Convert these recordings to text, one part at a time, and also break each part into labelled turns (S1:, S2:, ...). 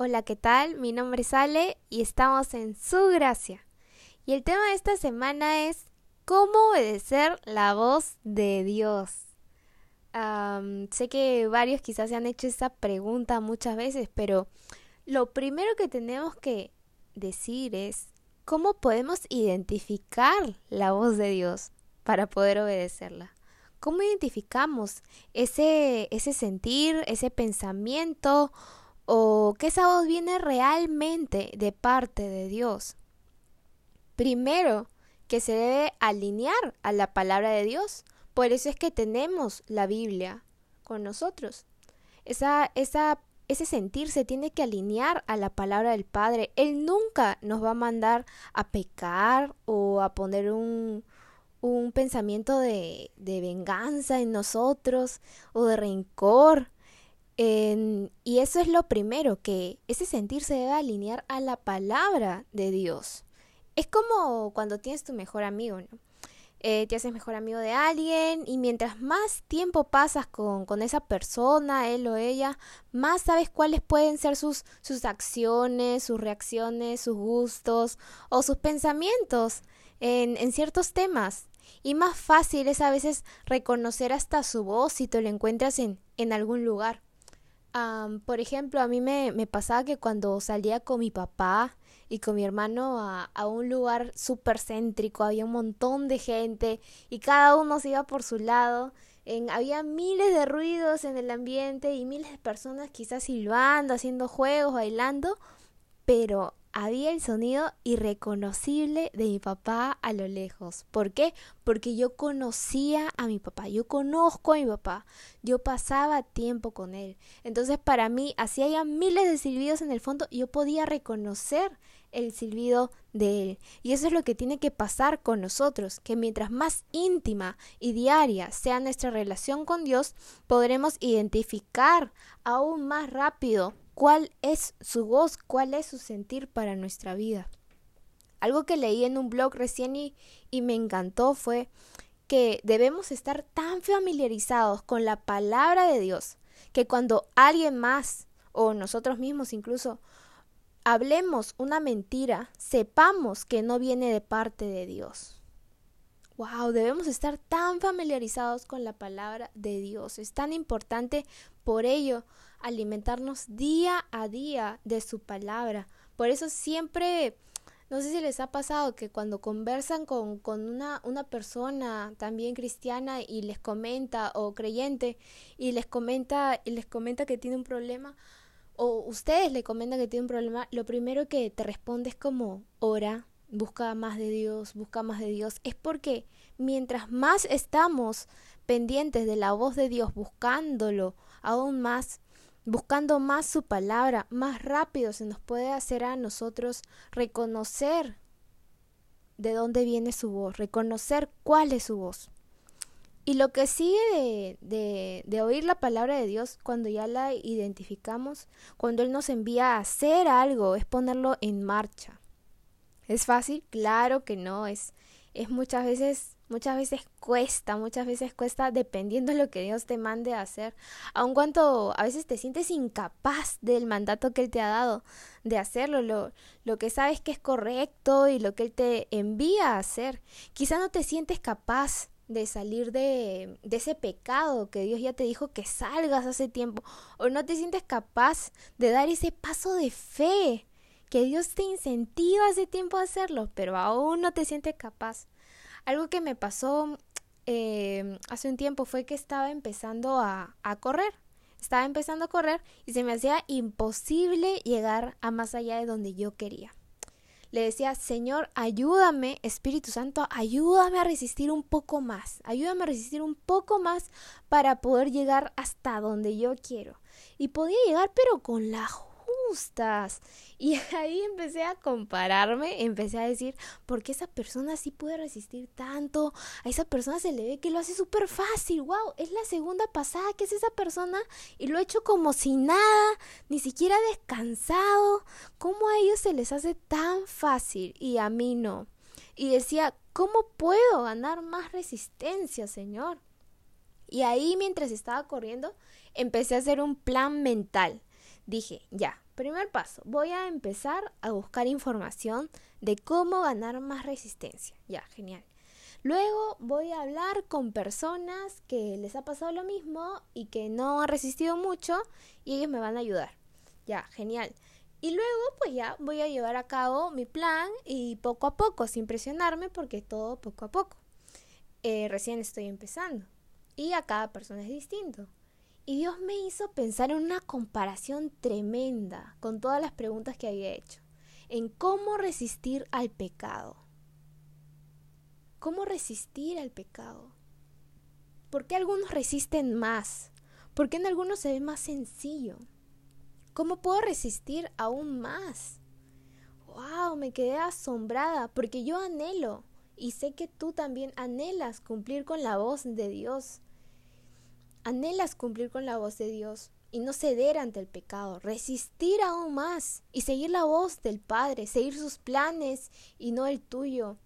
S1: Hola, ¿qué tal? Mi nombre es Ale y estamos en Su Gracia. Y el tema de esta semana es cómo obedecer la voz de Dios. sé que varios quizás se han hecho esta pregunta muchas veces, pero lo primero que tenemos que decir es cómo podemos identificar la voz de Dios para poder obedecerla. ¿Cómo identificamos ese, ese sentir, ese pensamiento o que esa voz viene realmente de parte de Dios. Primero, que se debe alinear a la palabra de Dios. Por eso es que tenemos la Biblia con nosotros. Esa, esa, ese sentir se tiene que alinear a la palabra del Padre. Él nunca nos va a mandar a pecar o a poner un, un pensamiento de, de venganza en nosotros o de rencor y eso es lo primero, que ese sentir se debe alinear a la palabra de Dios. Es como cuando tienes tu mejor amigo, ¿no? Eh, te haces mejor amigo de alguien y mientras más tiempo pasas con, con, esa persona, él o ella, más sabes cuáles pueden ser sus, sus acciones, sus reacciones, sus gustos o sus pensamientos en, en ciertos temas. Y más fácil es a veces reconocer hasta su voz si te lo encuentras en, en algún lugar por ejemplo, a mí me, me, pasaba que cuando salía con mi papá y con mi hermano a, a un lugar súper céntrico, había un montón de gente y cada uno se iba por su lado. En, había miles de ruidos en el ambiente y miles de personas quizás silbando, haciendo juegos, bailando, pero había el sonido irreconocible de mi papá a lo lejos. ¿Por qué? Porque yo conocía a mi papá, yo conozco a mi papá, yo pasaba tiempo con él. Entonces para mí, así haya miles de silbidos en el fondo, yo podía reconocer el silbido de él. Y eso es lo que tiene que pasar con nosotros, que mientras más íntima y diaria sea nuestra relación con Dios, podremos identificar aún más rápido cuál es su voz, cuál es su sentir para nuestra vida. Algo que leí en un blog recién y, me encantó fue que debemos estar tan familiarizados con la palabra de Dios que cuando alguien más o nosotros mismos incluso hablemos una mentira, sepamos que no viene de parte de Dios. Wow, debemos estar tan familiarizados con la palabra de Dios. Es tan importante por ello alimentarnos día a día de su palabra. Por eso siempre, no sé si les ha pasado que cuando conversan con, con una, una persona también cristiana y les comenta, o creyente, y les comenta, y les comenta que tiene un problema, o ustedes le comentan que tiene un problema, lo primero que te responde es como ora, busca más de Dios, busca más de Dios. Es porque mientras más estamos pendientes de la voz de Dios, buscándolo aún más, buscando más su palabra, más rápido se nos puede hacer a nosotros reconocer de dónde viene su voz, reconocer cuál es su voz. Y lo que sigue de, de, oír la palabra de Dios cuando ya la identificamos, cuando Él nos envía a hacer algo, es ponerlo en marcha. ¿Es fácil? Claro que no, es, es muchas veces Muchas veces cuesta, muchas veces cuesta dependiendo de lo que Dios te mande a hacer. Aun cuando a veces te sientes incapaz del mandato que Él te ha dado de hacerlo, lo, lo que sabes que es correcto y lo que Él te envía a hacer. Quizá no te sientes capaz de salir de, de ese pecado que Dios ya te dijo que salgas hace tiempo. O no te sientes capaz de dar ese paso de fe que Dios te incentiva hace tiempo a hacerlo, pero aún no te sientes capaz. Algo que me pasó eh, hace un tiempo fue que estaba empezando a, a correr. Estaba empezando a correr y se me hacía imposible llegar a más allá de donde yo quería. Le decía, Señor, ayúdame, Espíritu Santo, ayúdame a resistir un poco más, ayúdame a resistir un poco más para poder llegar hasta donde yo quiero. Y podía llegar, pero con la y ahí empecé a compararme, empecé a decir, ¿por qué esa persona sí puede resistir tanto? A esa persona se le ve que lo hace súper fácil, wow, es la segunda pasada que es esa persona y lo ha hecho como si nada, ni siquiera descansado. ¿Cómo a ellos se les hace tan fácil y a mí no? Y decía, ¿cómo puedo ganar más resistencia, Señor? Y ahí mientras estaba corriendo, empecé a hacer un plan mental. Dije, ya, primer paso, voy a empezar a buscar información de cómo ganar más resistencia. Ya, genial. Luego voy a hablar con personas que les ha pasado lo mismo y que no han resistido mucho y ellos me van a ayudar. Ya, genial. Y luego pues ya voy a llevar a cabo mi plan y poco a poco, sin presionarme porque todo poco a poco. Eh, recién estoy empezando y a cada persona es distinto. Y Dios me hizo pensar en una comparación tremenda con todas las preguntas que había hecho, en cómo resistir al pecado. ¿Cómo resistir al pecado? ¿Por qué algunos resisten más? ¿Por qué en algunos se ve más sencillo? ¿Cómo puedo resistir aún más? ¡Wow! Me quedé asombrada porque yo anhelo y sé que tú también anhelas cumplir con la voz de Dios anhelas cumplir con la voz de Dios y no ceder ante el pecado, resistir aún más y seguir la voz del Padre, seguir sus planes y no el tuyo,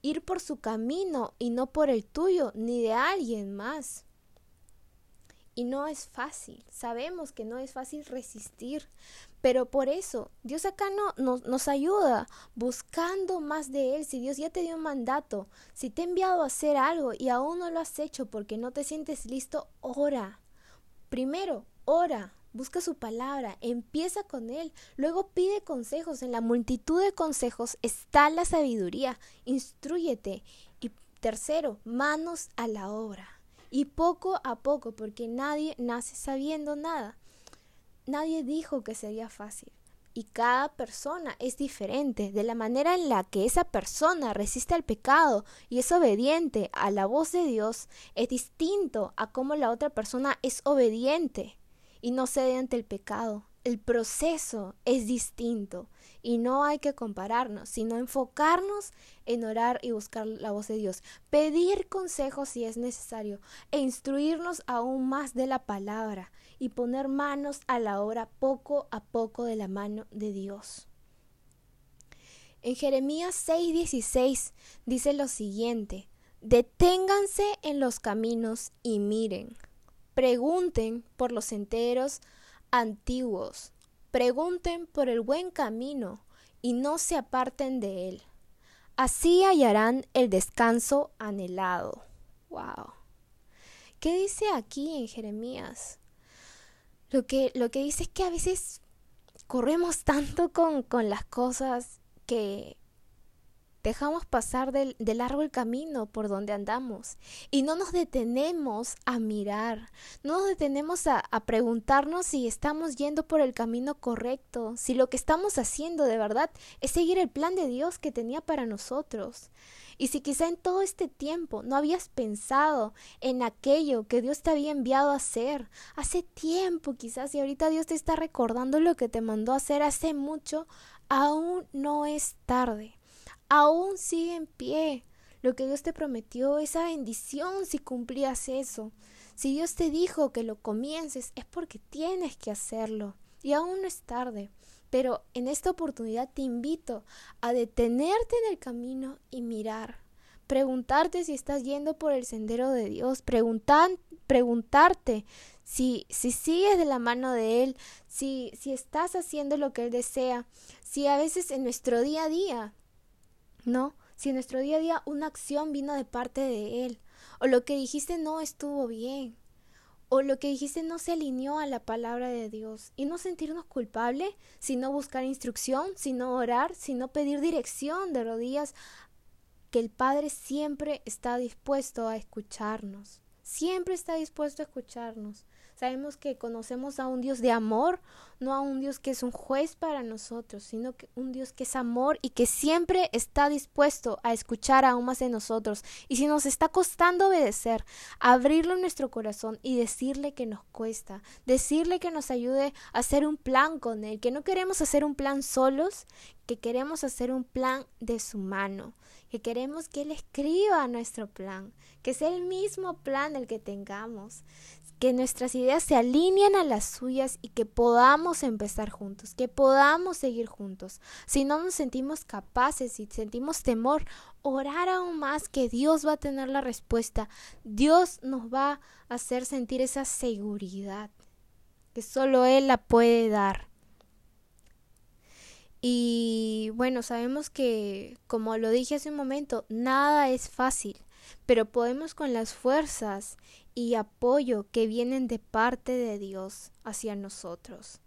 S1: ir por su camino y no por el tuyo ni de alguien más. Y no es fácil, sabemos que no es fácil resistir, pero por eso Dios acá no, nos ayuda buscando más de Él. Si Dios ya te dio un mandato, si te ha enviado a hacer algo y aún no lo has hecho porque no te sientes listo, ora. Primero, ora, busca su palabra, empieza con Él, luego pide consejos. En la multitud de consejos está la sabiduría, instruyete. Y tercero, manos a la obra y poco a poco, porque nadie nace sabiendo nada. Nadie dijo que sería fácil. Y cada persona es diferente. De la manera en la que esa persona resiste al pecado y es obediente a la voz de Dios, es distinto a cómo la otra persona es obediente y no cede ante el pecado. El proceso es distinto y no hay que compararnos, sino enfocarnos en orar y buscar la voz de Dios, pedir consejos si es necesario e instruirnos aún más de la palabra y poner manos a la obra poco a poco de la mano de Dios. En Jeremías 6:16 dice lo siguiente, deténganse en los caminos y miren, pregunten por los enteros antiguos, pregunten por el buen camino y no se aparten de él. Así hallarán el descanso anhelado. Wow. ¿Qué dice aquí en Jeremías? Lo que, lo que dice es que a veces corremos tanto con, con las cosas que dejamos pasar de, largo el camino por donde andamos y no nos detenemos a mirar, no nos detenemos a, a preguntarnos si estamos yendo por el camino correcto, si lo que estamos haciendo de verdad es seguir el plan de Dios que tenía para nosotros. Y si quizá en todo este tiempo no habías pensado en aquello que Dios te había enviado a hacer, hace tiempo quizás y ahorita Dios te está recordando lo que te mandó a hacer hace mucho, aún no es tarde aún sigue en pie. Lo que Dios te prometió, esa bendición si cumplías eso. Si Dios te dijo que lo comiences, es porque tienes que hacerlo. Y aún no es tarde. Pero en esta oportunidad te invito a detenerte en el camino y mirar. Preguntarte si estás yendo por el sendero de Dios. Preguntar, preguntarte si, si sigues de la mano de Él. Si, si estás haciendo lo que Él desea. Si a veces en nuestro día a día ¿no? Si en nuestro día a día una acción vino de parte de Él, o lo que dijiste no estuvo bien, o lo que dijiste no se alineó a la palabra de Dios, y no sentirnos culpables, sino buscar instrucción, sino orar, sino pedir dirección de rodillas, que el Padre siempre está dispuesto a escucharnos, siempre está dispuesto a escucharnos. Sabemos que conocemos a un Dios de amor, no a un Dios que es un juez para nosotros, sino que un Dios que es amor y que siempre está dispuesto a escuchar aún más de nosotros. Y si nos está costando obedecer, abrirlo en nuestro corazón y decirle que nos cuesta, decirle que nos ayude a hacer un plan con Él, que no queremos hacer un plan solos, que queremos hacer un plan de su mano, que queremos que Él escriba nuestro plan, que sea el mismo plan el que tengamos que nuestras ideas se alineen a las suyas y que podamos empezar juntos, que podamos seguir juntos. Si no nos sentimos capaces, si sentimos temor, orar aún más que Dios va a tener la respuesta. Dios nos va a hacer sentir esa seguridad que solo Él la puede dar. Y bueno, sabemos que, como lo dije hace un momento, nada es fácil, pero podemos con las fuerzas y apoyo que vienen de parte de Dios hacia nosotros.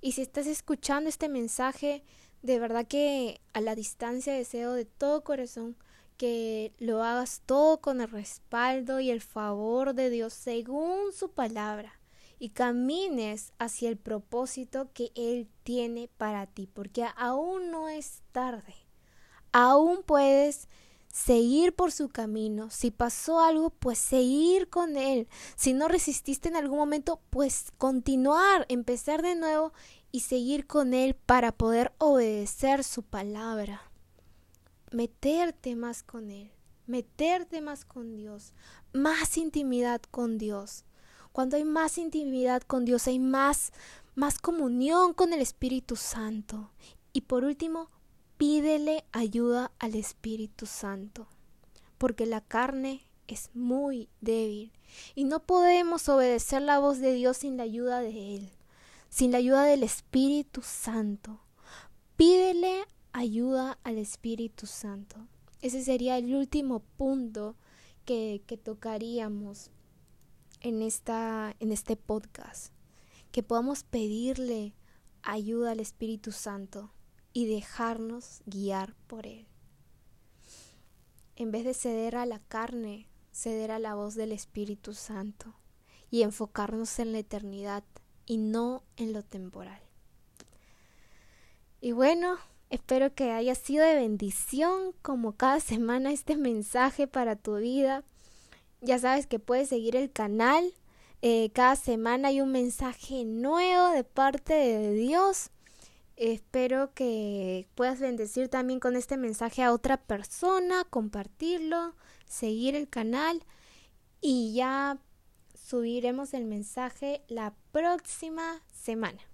S1: Y si estás escuchando este mensaje, de verdad que a la distancia deseo de todo corazón que lo hagas todo con el respaldo y el favor de Dios según su palabra y camines hacia el propósito que Él tiene para ti, porque aún no es tarde, aún puedes seguir por su camino. Si pasó algo, pues seguir con él. Si no resististe en algún momento, pues continuar, empezar de nuevo y seguir con él para poder obedecer su palabra. Meterte más con él, meterte más con Dios, más intimidad con Dios. Cuando hay más intimidad con Dios, hay más más comunión con el Espíritu Santo. Y por último, pídele ayuda al Espíritu Santo, porque la carne es muy débil y no podemos obedecer la voz de Dios sin la ayuda de Él, sin la ayuda del Espíritu Santo. Pídele ayuda al Espíritu Santo. Ese sería el último punto que, que tocaríamos en, esta, en este podcast, que podamos pedirle ayuda al Espíritu Santo y dejarnos guiar por Él. En vez de ceder a la carne, ceder a la voz del Espíritu Santo y enfocarnos en la eternidad y no en lo temporal. Y bueno, espero que haya sido de bendición como cada semana este mensaje para tu vida. Ya sabes que puedes seguir el canal. Eh, cada semana hay un mensaje nuevo de parte de Dios. Espero que puedas bendecir también con este mensaje a otra persona, compartirlo, seguir el canal y ya subiremos el mensaje la próxima semana.